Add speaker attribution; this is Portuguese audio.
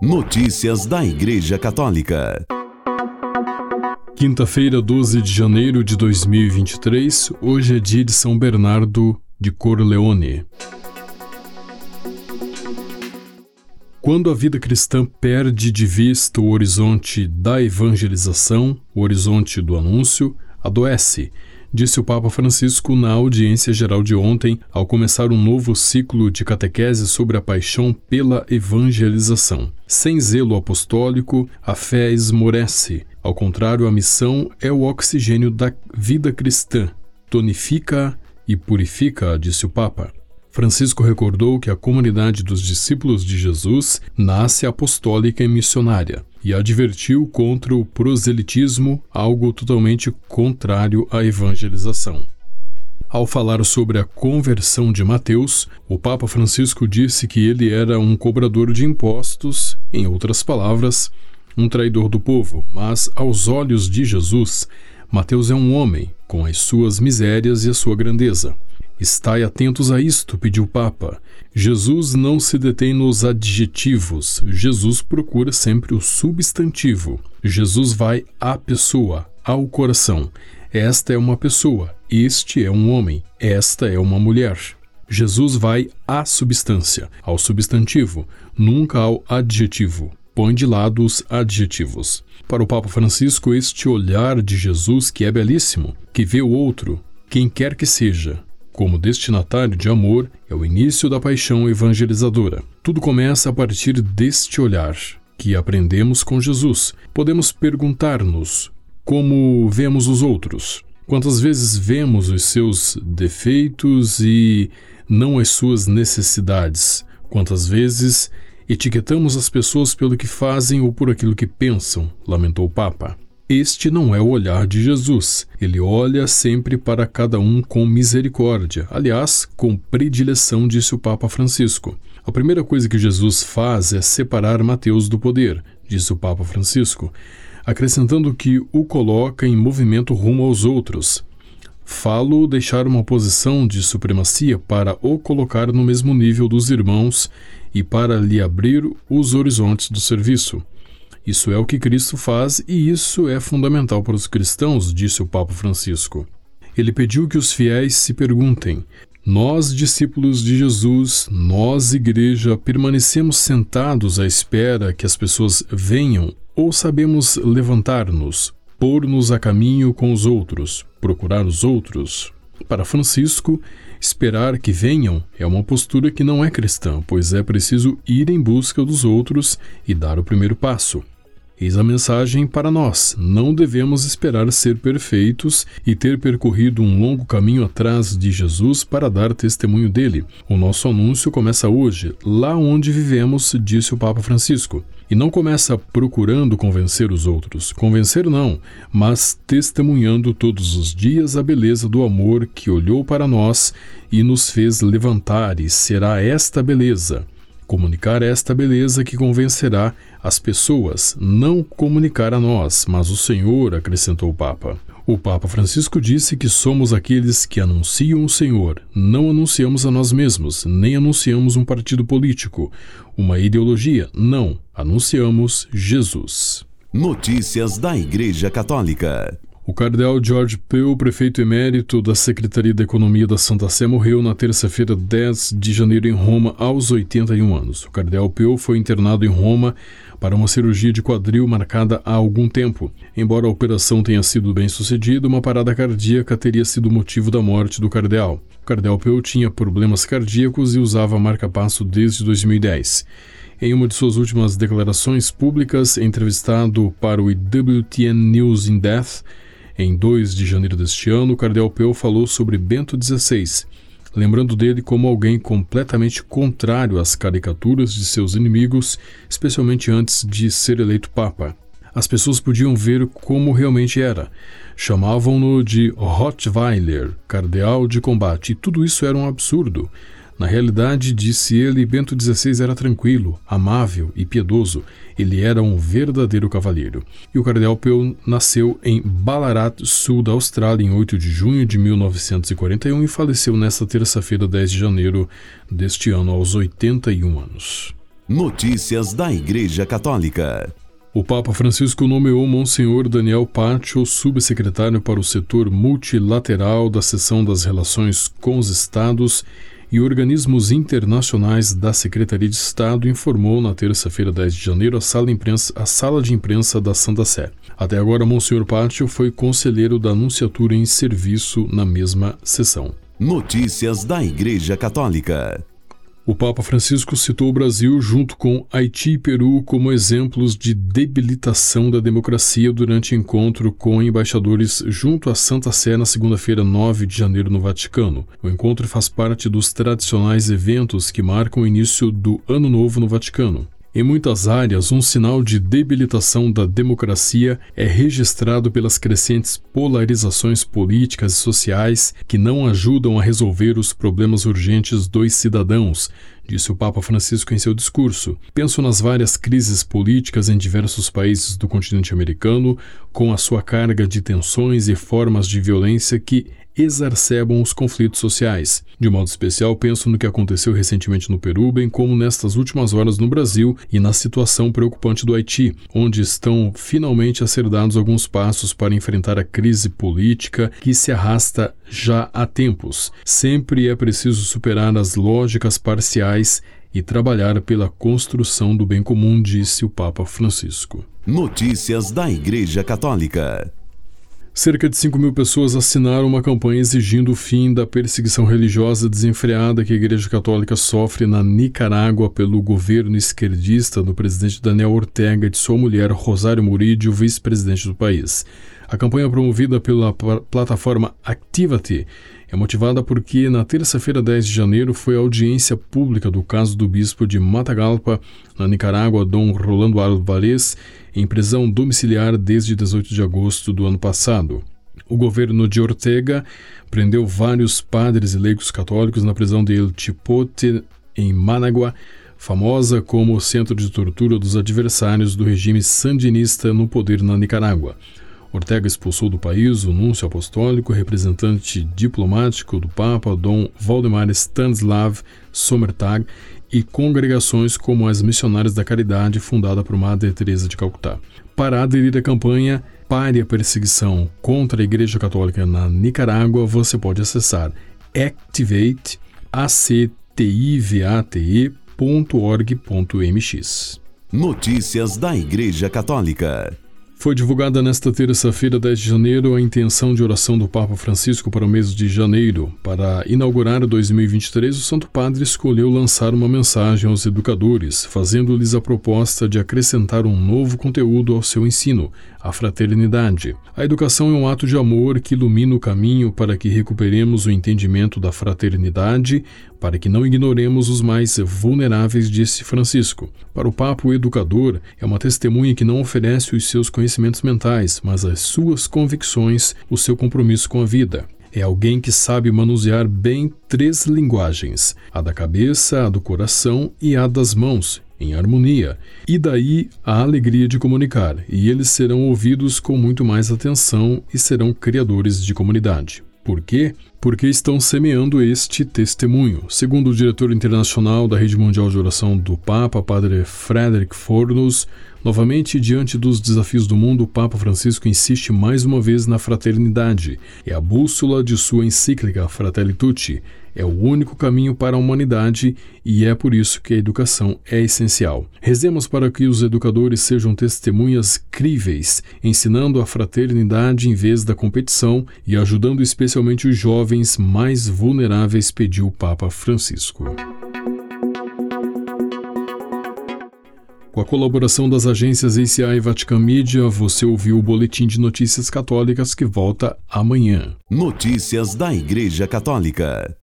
Speaker 1: Notícias da Igreja Católica.
Speaker 2: Quinta-feira, 12 de janeiro de 2023, hoje é dia de São Bernardo de Corleone. Quando a vida cristã perde de vista o horizonte da evangelização, o horizonte do anúncio, adoece disse o Papa Francisco na audiência geral de ontem, ao começar um novo ciclo de catequese sobre a paixão pela evangelização. Sem zelo apostólico, a fé esmorece. Ao contrário, a missão é o oxigênio da vida cristã. Tonifica e purifica, disse o Papa. Francisco recordou que a comunidade dos discípulos de Jesus nasce apostólica e missionária e advertiu contra o proselitismo, algo totalmente contrário à evangelização. Ao falar sobre a conversão de Mateus, o Papa Francisco disse que ele era um cobrador de impostos, em outras palavras, um traidor do povo, mas aos olhos de Jesus, Mateus é um homem, com as suas misérias e a sua grandeza. Estai atentos a isto, pediu o Papa. Jesus não se detém nos adjetivos, Jesus procura sempre o substantivo. Jesus vai à pessoa, ao coração. Esta é uma pessoa, este é um homem, esta é uma mulher. Jesus vai à substância, ao substantivo, nunca ao adjetivo. Põe de lado os adjetivos. Para o Papa Francisco, este olhar de Jesus, que é belíssimo, que vê o outro, quem quer que seja, como destinatário de amor, é o início da paixão evangelizadora. Tudo começa a partir deste olhar que aprendemos com Jesus. Podemos perguntar-nos como vemos os outros. Quantas vezes vemos os seus defeitos e não as suas necessidades? Quantas vezes etiquetamos as pessoas pelo que fazem ou por aquilo que pensam? lamentou o Papa. Este não é o olhar de Jesus. Ele olha sempre para cada um com misericórdia, aliás, com predileção, disse o Papa Francisco. A primeira coisa que Jesus faz é separar Mateus do poder, disse o Papa Francisco, acrescentando que o coloca em movimento rumo aos outros. Falo deixar uma posição de supremacia para o colocar no mesmo nível dos irmãos e para lhe abrir os horizontes do serviço. Isso é o que Cristo faz e isso é fundamental para os cristãos, disse o Papa Francisco. Ele pediu que os fiéis se perguntem: nós, discípulos de Jesus, nós, igreja, permanecemos sentados à espera que as pessoas venham ou sabemos levantar-nos, pôr-nos a caminho com os outros, procurar os outros? Para Francisco, esperar que venham é uma postura que não é cristã, pois é preciso ir em busca dos outros e dar o primeiro passo. Eis a mensagem para nós: não devemos esperar ser perfeitos e ter percorrido um longo caminho atrás de Jesus para dar testemunho dele. O nosso anúncio começa hoje, lá onde vivemos, disse o Papa Francisco. E não começa procurando convencer os outros. Convencer não, mas testemunhando todos os dias a beleza do amor que olhou para nós e nos fez levantar, e será esta beleza Comunicar esta beleza que convencerá as pessoas, não comunicar a nós, mas o Senhor, acrescentou o Papa. O Papa Francisco disse que somos aqueles que anunciam o Senhor, não anunciamos a nós mesmos, nem anunciamos um partido político, uma ideologia, não, anunciamos Jesus.
Speaker 1: Notícias da Igreja Católica.
Speaker 2: O cardeal George Pell, prefeito emérito da Secretaria da Economia da Santa Sé, morreu na terça-feira, 10 de janeiro, em Roma, aos 81 anos. O cardeal Pell foi internado em Roma para uma cirurgia de quadril marcada há algum tempo. Embora a operação tenha sido bem sucedida, uma parada cardíaca teria sido motivo da morte do cardeal. O cardeal Pell tinha problemas cardíacos e usava marca-passo desde 2010. Em uma de suas últimas declarações públicas, entrevistado para o WTN News in Death, em 2 de janeiro deste ano, o cardeal Peu falou sobre Bento XVI, lembrando dele como alguém completamente contrário às caricaturas de seus inimigos, especialmente antes de ser eleito Papa. As pessoas podiam ver como realmente era. Chamavam-no de Rottweiler, cardeal de combate, e tudo isso era um absurdo. Na realidade, disse ele, Bento XVI era tranquilo, amável e piedoso. Ele era um verdadeiro cavalheiro. E o cardeal Peu nasceu em Ballarat, sul da Austrália, em 8 de junho de 1941 e faleceu nesta terça-feira, 10 de janeiro deste ano, aos 81 anos.
Speaker 1: Notícias da Igreja Católica.
Speaker 2: O Papa Francisco nomeou Monsenhor Daniel Paccio subsecretário para o setor multilateral da seção das relações com os Estados e organismos internacionais da Secretaria de Estado, informou na terça-feira, 10 de janeiro, a sala, imprensa, a sala de imprensa da Santa Sé. Até agora, Monsenhor Paccio foi conselheiro da Anunciatura em serviço na mesma sessão.
Speaker 1: Notícias da Igreja Católica.
Speaker 2: O Papa Francisco citou o Brasil junto com Haiti e Peru como exemplos de debilitação da democracia durante encontro com embaixadores junto à Santa Sé na segunda-feira, 9 de janeiro, no Vaticano. O encontro faz parte dos tradicionais eventos que marcam o início do Ano Novo no Vaticano. Em muitas áreas, um sinal de debilitação da democracia é registrado pelas crescentes polarizações políticas e sociais que não ajudam a resolver os problemas urgentes dos cidadãos, disse o Papa Francisco em seu discurso. Penso nas várias crises políticas em diversos países do continente americano, com a sua carga de tensões e formas de violência que exacerbam os conflitos sociais. De modo especial, penso no que aconteceu recentemente no Peru, bem como nestas últimas horas no Brasil e na situação preocupante do Haiti, onde estão finalmente a ser dados alguns passos para enfrentar a crise política que se arrasta já há tempos. Sempre é preciso superar as lógicas parciais e trabalhar pela construção do bem comum, disse o Papa Francisco.
Speaker 1: Notícias da Igreja Católica.
Speaker 2: Cerca de 5 mil pessoas assinaram uma campanha exigindo o fim da perseguição religiosa desenfreada que a Igreja Católica sofre na Nicarágua pelo governo esquerdista do presidente Daniel Ortega e de sua mulher Rosário Murillo, vice-presidente do país. A campanha promovida pela plataforma Activity é motivada porque na terça-feira, 10 de janeiro, foi a audiência pública do caso do bispo de Matagalpa, na Nicarágua, Dom Rolando Álvarez, em prisão domiciliar desde 18 de agosto do ano passado. O governo de Ortega prendeu vários padres e leigos católicos na prisão de El Chipote, em Managua, famosa como centro de tortura dos adversários do regime sandinista no poder na Nicarágua. Ortega expulsou do país o núncio apostólico, representante diplomático do Papa, Dom Valdemar Stanislav Sommertag, e congregações como as Missionárias da Caridade, fundada por Madre Teresa de Calcutá. Para aderir à campanha Pare a Perseguição contra a Igreja Católica na Nicarágua, você pode acessar activate activate.org.mx.
Speaker 1: Notícias da Igreja Católica.
Speaker 2: Foi divulgada nesta terça-feira, 10 de janeiro, a intenção de oração do Papa Francisco para o mês de janeiro. Para inaugurar 2023, o Santo Padre escolheu lançar uma mensagem aos educadores, fazendo-lhes a proposta de acrescentar um novo conteúdo ao seu ensino, a fraternidade. A educação é um ato de amor que ilumina o caminho para que recuperemos o entendimento da fraternidade, para que não ignoremos os mais vulneráveis, disse Francisco. Para o Papa, o educador é uma testemunha que não oferece os seus conhecimentos mentais, mas as suas convicções, o seu compromisso com a vida. É alguém que sabe manusear bem três linguagens: a da cabeça, a do coração e a das mãos, em harmonia, e daí a alegria de comunicar, e eles serão ouvidos com muito mais atenção e serão criadores de comunidade. Por quê? Porque estão semeando este testemunho. Segundo o diretor internacional da Rede Mundial de Oração do Papa, Padre Frederick Fornos, novamente diante dos desafios do mundo, o Papa Francisco insiste mais uma vez na fraternidade. É a bússola de sua encíclica Fratelli Tutti. É o único caminho para a humanidade e é por isso que a educação é essencial. Rezemos para que os educadores sejam testemunhas críveis, ensinando a fraternidade em vez da competição e ajudando especialmente os jovens mais vulneráveis, pediu o Papa Francisco. Com a colaboração das agências ACI e Vatican Media, você ouviu o Boletim de Notícias Católicas que volta amanhã.
Speaker 1: Notícias da Igreja Católica.